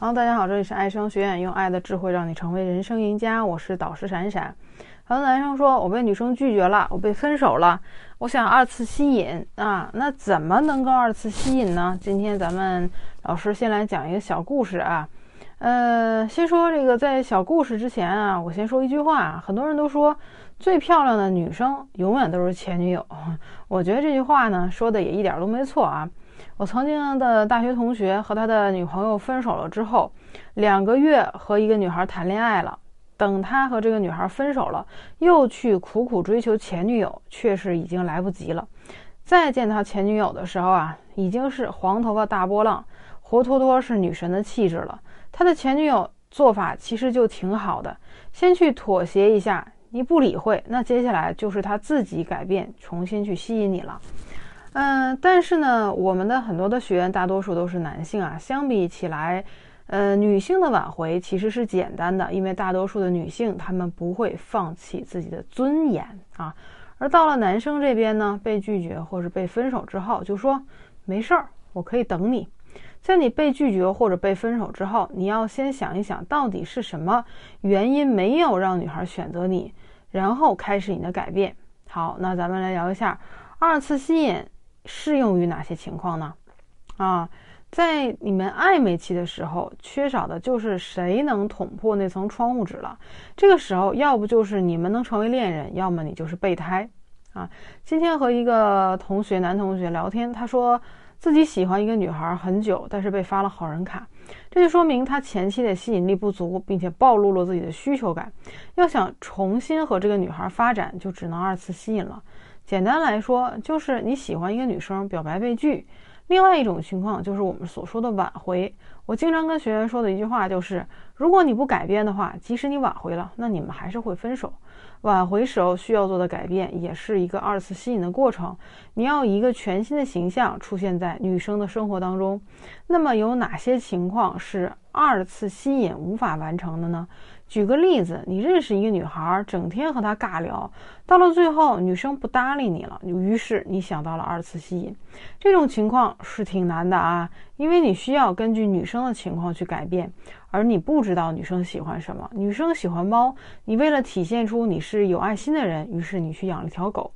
好，大家好，这里是爱生学院，用爱的智慧让你成为人生赢家。我是导师闪闪。很多男生说，我被女生拒绝了，我被分手了，我想二次吸引啊，那怎么能够二次吸引呢？今天咱们老师先来讲一个小故事啊。呃，先说这个，在小故事之前啊，我先说一句话，很多人都说最漂亮的女生永远都是前女友，我觉得这句话呢说的也一点都没错啊。我曾经的大学同学和他的女朋友分手了之后，两个月和一个女孩谈恋爱了。等他和这个女孩分手了，又去苦苦追求前女友，却是已经来不及了。再见他前女友的时候啊，已经是黄头发大波浪，活脱脱是女神的气质了。他的前女友做法其实就挺好的，先去妥协一下，你不理会，那接下来就是他自己改变，重新去吸引你了。嗯，但是呢，我们的很多的学员大多数都是男性啊，相比起来，呃，女性的挽回其实是简单的，因为大多数的女性她们不会放弃自己的尊严啊。而到了男生这边呢，被拒绝或者被分手之后，就说没事儿，我可以等你。在你被拒绝或者被分手之后，你要先想一想，到底是什么原因没有让女孩选择你，然后开始你的改变。好，那咱们来聊一下二次吸引。适用于哪些情况呢？啊，在你们暧昧期的时候，缺少的就是谁能捅破那层窗户纸了。这个时候，要不就是你们能成为恋人，要么你就是备胎。啊，今天和一个同学，男同学聊天，他说自己喜欢一个女孩很久，但是被发了好人卡，这就说明他前期的吸引力不足，并且暴露了自己的需求感。要想重新和这个女孩发展，就只能二次吸引了。简单来说，就是你喜欢一个女生，表白被拒。另外一种情况就是我们所说的挽回。我经常跟学员说的一句话就是：如果你不改变的话，即使你挽回了，那你们还是会分手。挽回时候需要做的改变，也是一个二次吸引的过程。你要一个全新的形象出现在女生的生活当中。那么有哪些情况是二次吸引无法完成的呢？举个例子，你认识一个女孩，整天和她尬聊，到了最后，女生不搭理你了，于是你想到了二次吸引。这种情况是挺难的啊，因为你需要根据女生的情况去改变，而你不知道女生喜欢什么。女生喜欢猫，你为了体现出你是有爱心的人，于是你去养了一条狗。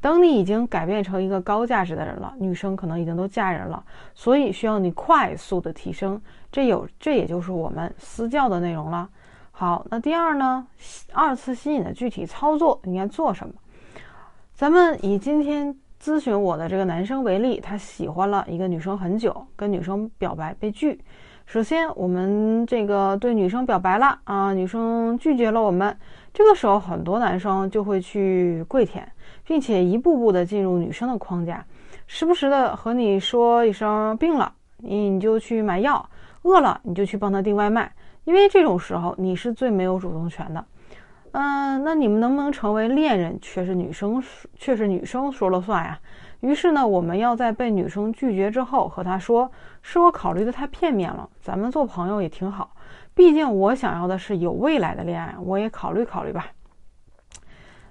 等你已经改变成一个高价值的人了，女生可能已经都嫁人了，所以需要你快速的提升。这有，这也就是我们私教的内容了。好，那第二呢？二次吸引的具体操作应该做什么？咱们以今天咨询我的这个男生为例，他喜欢了一个女生很久，跟女生表白被拒。首先，我们这个对女生表白了啊，女生拒绝了我们。这个时候，很多男生就会去跪舔，并且一步步的进入女生的框架，时不时的和你说一声病了，你你就去买药；饿了，你就去帮他订外卖。因为这种时候你是最没有主动权的，嗯，那你们能不能成为恋人，却是女生，却是女生说了算呀。于是呢，我们要在被女生拒绝之后和她说，是我考虑的太片面了，咱们做朋友也挺好。毕竟我想要的是有未来的恋爱，我也考虑考虑吧。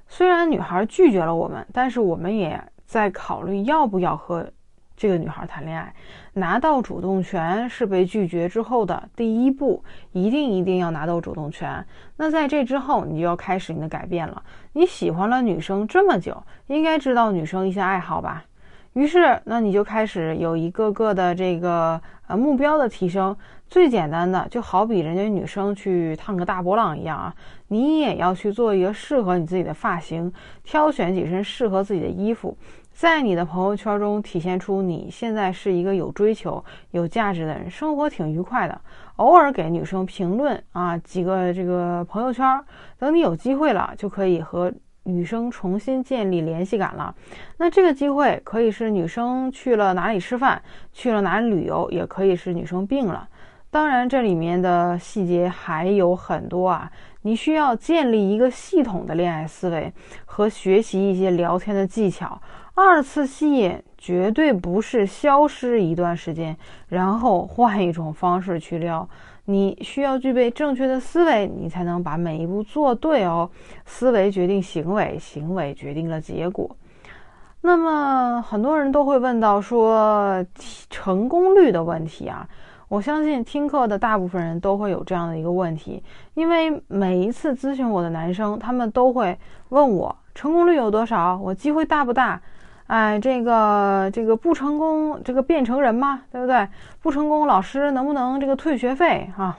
虽然女孩拒绝了我们，但是我们也在考虑要不要和。这个女孩谈恋爱，拿到主动权是被拒绝之后的第一步，一定一定要拿到主动权。那在这之后，你就要开始你的改变了。你喜欢了女生这么久，应该知道女生一些爱好吧？于是，那你就开始有一个个的这个呃目标的提升。最简单的，就好比人家女生去烫个大波浪一样啊，你也要去做一个适合你自己的发型，挑选几身适合自己的衣服。在你的朋友圈中体现出你现在是一个有追求、有价值的人，生活挺愉快的。偶尔给女生评论啊，几个这个朋友圈，等你有机会了，就可以和女生重新建立联系感了。那这个机会可以是女生去了哪里吃饭，去了哪里旅游，也可以是女生病了。当然，这里面的细节还有很多啊。你需要建立一个系统的恋爱思维和学习一些聊天的技巧。二次吸引绝对不是消失一段时间，然后换一种方式去撩。你需要具备正确的思维，你才能把每一步做对哦。思维决定行为，行为决定了结果。那么很多人都会问到说成功率的问题啊。我相信听课的大部分人都会有这样的一个问题，因为每一次咨询我的男生，他们都会问我成功率有多少，我机会大不大？哎，这个这个不成功，这个变成人吗？对不对？不成功，老师能不能这个退学费啊？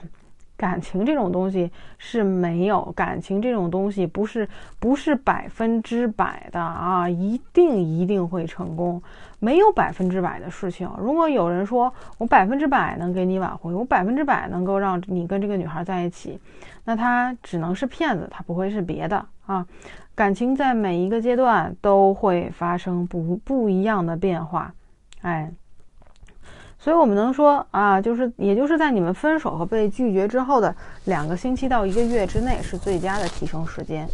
感情这种东西是没有，感情这种东西不是不是百分之百的啊，一定一定会成功，没有百分之百的事情。如果有人说我百分之百能给你挽回，我百分之百能够让你跟这个女孩在一起，那他只能是骗子，他不会是别的啊。感情在每一个阶段都会发生不不一样的变化，哎。所以，我们能说啊，就是，也就是在你们分手和被拒绝之后的两个星期到一个月之内是最佳的提升时间。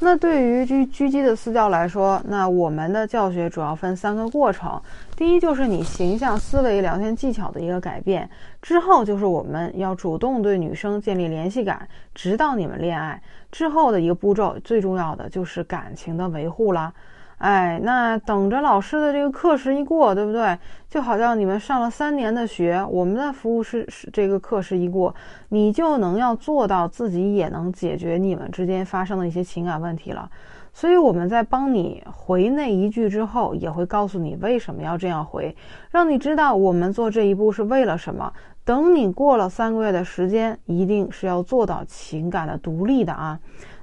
那对于狙狙击的私教来说，那我们的教学主要分三个过程。第一，就是你形象、思维、聊天技巧的一个改变；之后，就是我们要主动对女生建立联系感，直到你们恋爱之后的一个步骤。最重要的就是感情的维护啦。哎，那等着老师的这个课时一过，对不对？就好像你们上了三年的学，我们的服务是是这个课时一过，你就能要做到自己也能解决你们之间发生的一些情感问题了。所以我们在帮你回那一句之后，也会告诉你为什么要这样回，让你知道我们做这一步是为了什么。等你过了三个月的时间，一定是要做到情感的独立的啊。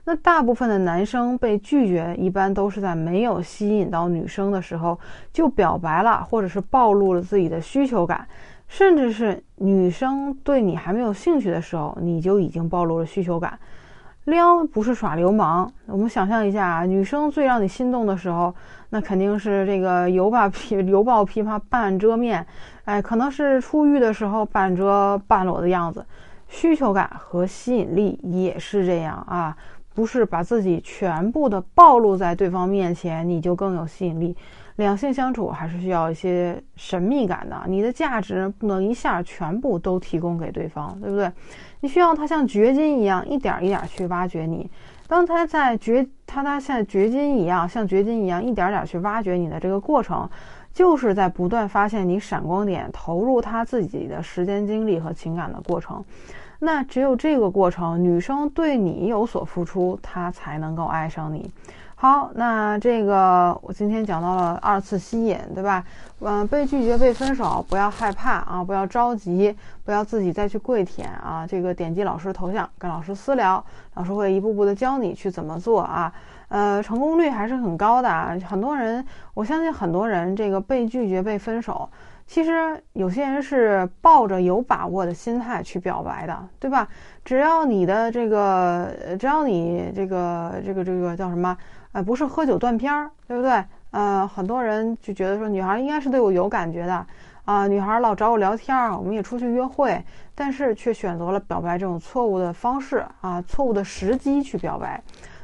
那大部分的男生被拒绝，一般都是在没有吸引到女生的时候就表白了，或者是暴露了自己的需求感，甚至是女生对你还没有兴趣的时候，你就已经暴露了需求感。撩不是耍流氓，我们想象一下啊，女生最让你心动的时候，那肯定是这个犹抱琵犹抱琵琶半遮面，哎，可能是出浴的时候半遮半裸的样子。需求感和吸引力也是这样啊。不是把自己全部的暴露在对方面前，你就更有吸引力。两性相处还是需要一些神秘感的，你的价值不能一下全部都提供给对方，对不对？你需要他像掘金一样，一点一点去挖掘你。当他在掘他他像掘金一样，像掘金一样，一点点去挖掘你的这个过程，就是在不断发现你闪光点，投入他自己的时间、精力和情感的过程。那只有这个过程，女生对你有所付出，她才能够爱上你。好，那这个我今天讲到了二次吸引，对吧？嗯，被拒绝、被分手，不要害怕啊，不要着急，不要自己再去跪舔啊。这个点击老师头像，跟老师私聊，老师会一步步的教你去怎么做啊。呃，成功率还是很高的啊。很多人，我相信很多人，这个被拒绝、被分手。其实有些人是抱着有把握的心态去表白的，对吧？只要你的这个，只要你这个这个这个叫什么？呃，不是喝酒断片儿，对不对？呃，很多人就觉得说女孩应该是对我有感觉的啊，女孩老找我聊天儿，我们也出去约会，但是却选择了表白这种错误的方式啊，错误的时机去表白。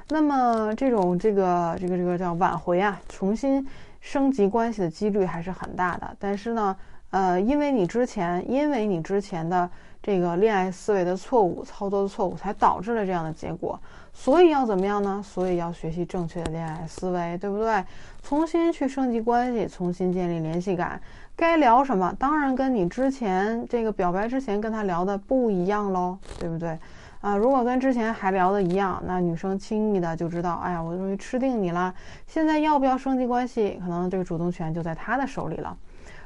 那么这种这个这个这个叫挽回啊，重新。升级关系的几率还是很大的，但是呢，呃，因为你之前，因为你之前的这个恋爱思维的错误、操作的错误，才导致了这样的结果。所以要怎么样呢？所以要学习正确的恋爱思维，对不对？重新去升级关系，重新建立联系感。该聊什么？当然跟你之前这个表白之前跟他聊的不一样喽，对不对？啊，如果跟之前还聊的一样，那女生轻易的就知道，哎呀，我终于吃定你了。现在要不要升级关系，可能这个主动权就在他的手里了。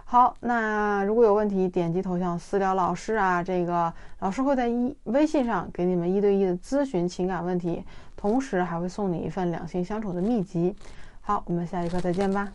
好，那如果有问题，点击头像私聊老师啊，这个老师会在一微信上给你们一对一的咨询情感问题，同时还会送你一份两性相处的秘籍。好，我们下一课再见吧。